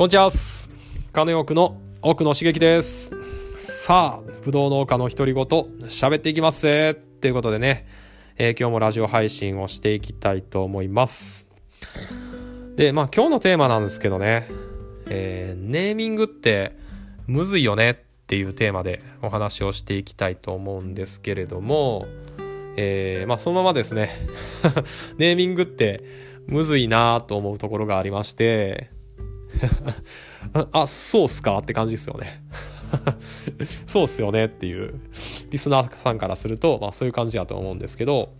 こんにちは。金奥の奥野茂樹です。さあぶどう農家の独り言喋っていきますぜ。っていうことでね、えー、今日もラジオ配信をしていきたいと思います。でまあ今日のテーマなんですけどね、えー、ネーミングってむずいよねっていうテーマでお話をしていきたいと思うんですけれどもえー、まあそのままですね。ネーミングってむずいなと思うところがありまして あ、そうっすか？って感じですよね。そうっすよねっていう、リスナーさんからすると、まあそういう感じだと思うんですけど、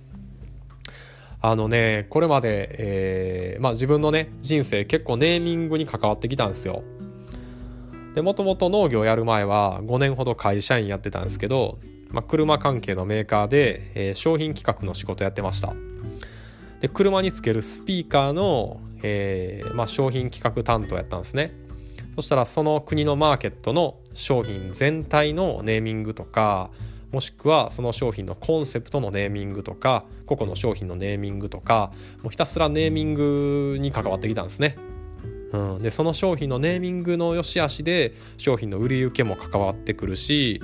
あのね、これまで、えー、まあ自分のね、人生結構ネーミングに関わってきたんですよ。で、もともと農業やる前は5年ほど会社員やってたんですけど、まあ、車関係のメーカーで、えー、商品企画の仕事やってました。で、車につけるスピーカーの、えー、まあ、商品企画担当やったんですねそしたらその国のマーケットの商品全体のネーミングとかもしくはその商品のコンセプトのネーミングとか個々の商品のネーミングとかもうひたすらネーミングに関わってきたんですね。うん、でその商品のネーミングの良し悪しで商品の売り受けも関わってくるし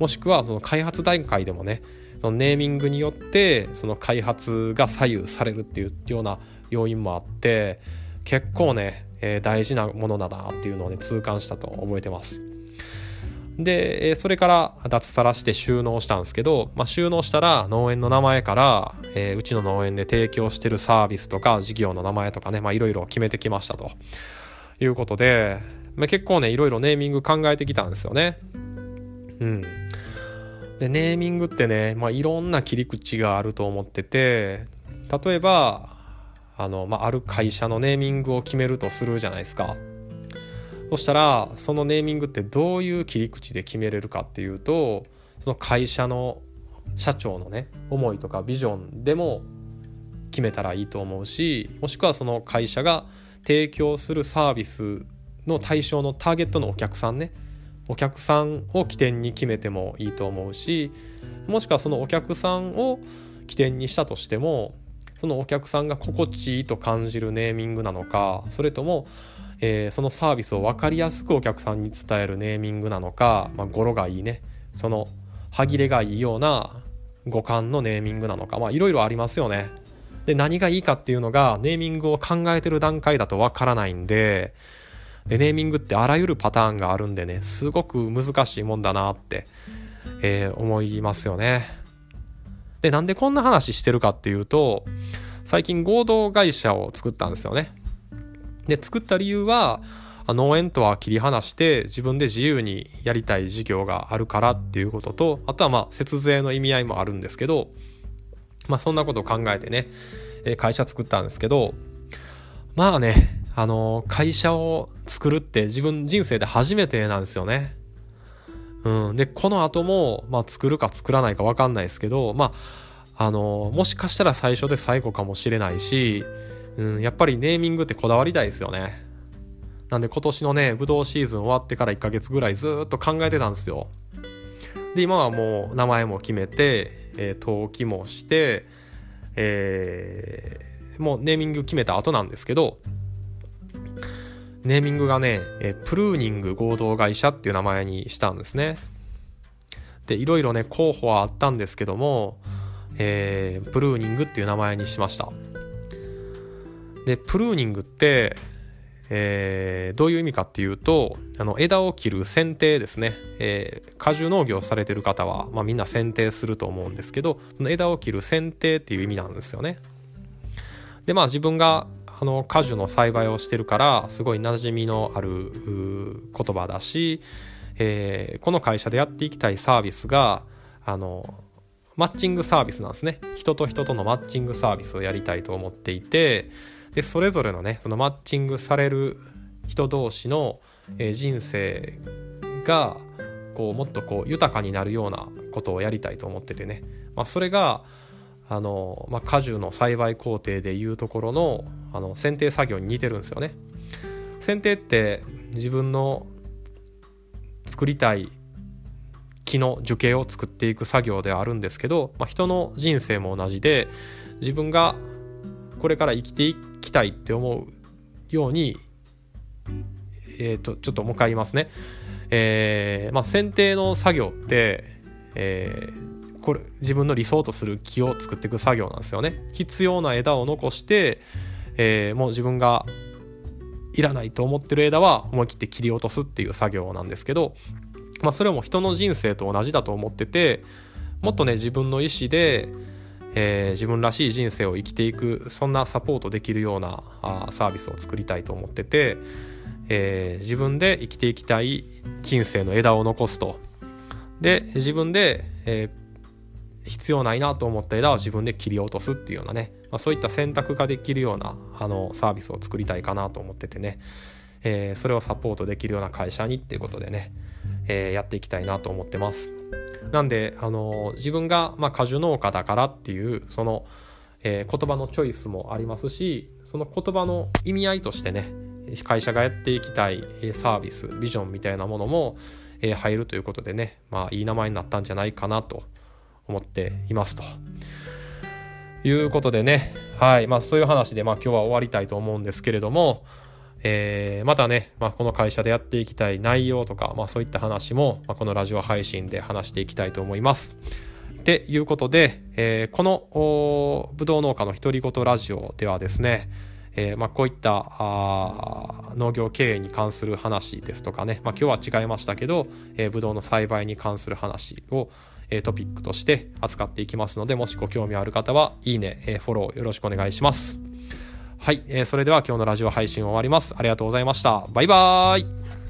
もしくはその開発段階でもねそのネーミングによってその開発が左右されるっていうような要因もあって結構ね、えー、大事なものだなっていうのをね痛感したと覚えてます。で、それから脱サラして収納したんですけど、まあ、収納したら農園の名前から、えー、うちの農園で提供してるサービスとか事業の名前とかね、まあ、いろいろ決めてきましたということで、まあ、結構ね、いろいろネーミング考えてきたんですよね。うん。で、ネーミングってね、まあ、いろんな切り口があると思ってて、例えば、あの、まあ、ある会社のネーミングを決めるとするじゃないですか。そしたらそのネーミングってどういう切り口で決めれるかっていうとその会社の社長のね思いとかビジョンでも決めたらいいと思うしもしくはその会社が提供するサービスの対象のターゲットのお客さんねお客さんを起点に決めてもいいと思うしもしくはそのお客さんを起点にしたとしてもそのお客さんが心地いいと感じるネーミングなのかそれとも、えー、そのサービスを分かりやすくお客さんに伝えるネーミングなのか、まあ、語呂がいいねその歯切れがいいような五感のネーミングなのかまあいろいろありますよね。で何がいいかっていうのがネーミングを考えてる段階だとわからないんででネーミングってあらゆるパターンがあるんでねすごく難しいもんだなって、えー、思いますよね。で、なんでこんな話してるかっていうと、最近合同会社を作ったんですよね。で、作った理由は、農園とは切り離して自分で自由にやりたい事業があるからっていうことと、あとはまあ節税の意味合いもあるんですけど、まあそんなことを考えてね、会社作ったんですけど、まあね、あの、会社を作るって自分人生で初めてなんですよね。うん。で、この後も、まあ、作るか作らないか分かんないですけど、まあ、あの、もしかしたら最初で最後かもしれないし、うん、やっぱりネーミングってこだわりたいですよね。なんで今年のね、ブドウシーズン終わってから1ヶ月ぐらいずっと考えてたんですよ。で、今はもう名前も決めて、えー、登記もして、えー、もうネーミング決めた後なんですけど、ネーミングがね、えプルーニング合同会社っていう名前にしたんですね。で、いろいろね、候補はあったんですけども、えー、プルーニングっていう名前にしました。で、プルーニングって、えー、どういう意味かっていうと、あの、枝を切る剪定ですね。えー、果樹農業されてる方は、まあみんな剪定すると思うんですけど、枝を切る剪定っていう意味なんですよね。で、まあ自分があの果樹の栽培をしてるからすごい馴染みのある言葉だし、えー、この会社でやっていきたいサービスがあのマッチングサービスなんですね。人と人とのマッチングサービスをやりたいと思っていてでそれぞれのねそのマッチングされる人同士の、えー、人生がこうもっとこう豊かになるようなことをやりたいと思っててね、まあ、それがあの、まあ、果樹の栽培工程でいうところのあの剪定作業に似てるんですよね。剪定って自分の作りたい木の樹形を作っていく作業ではあるんですけど、まあ、人の人生も同じで自分がこれから生きていきたいって思うように、えーと、ちょっともう一回言いますね。えーまあ、剪定の作業って、えー、これ自分の理想とする木を作っていく作業なんですよね。必要な枝を残して、えー、もう自分がいらないと思ってる枝は思い切って切り落とすっていう作業なんですけど、まあ、それも人の人生と同じだと思っててもっとね自分の意思で、えー、自分らしい人生を生きていくそんなサポートできるようなあサービスを作りたいと思ってて、えー、自分で生きていきたい人生の枝を残すとで自分で、えー、必要ないなと思った枝は自分で切り落とすっていうようなね、まあ、そういった選択ができるようなあのサービスを作りたいかなと思っててね、えー、それをサポートできるような会社にっていうことでね、えー、やっていきたいなと思ってます。なんで、あの自分が、まあ、果樹農家だからっていうその、えー、言葉のチョイスもありますしその言葉の意味合いとしてね会社がやっていきたいサービスビジョンみたいなものも、えー、入るということでねまあいい名前になったんじゃないかなと思っていますと。いうことでねはいまあそういう話で、まあ、今日は終わりたいと思うんですけれども、えー、またね、まあ、この会社でやっていきたい内容とか、まあ、そういった話も、まあ、このラジオ配信で話していきたいと思います。っていうことで、えー、このぶどう農家の独り言ラジオではですね、えー、まあ、こういったあ農業経営に関する話ですとかね、まあ、今日は違いましたけど、えー、ブドウの栽培に関する話を、えー、トピックとして扱っていきますのでもしご興味ある方はいいね、えー、フォローよろしくお願いします。はい、えー、それでは今日のラジオ配信終わります。ありがとうございました。バイバーイ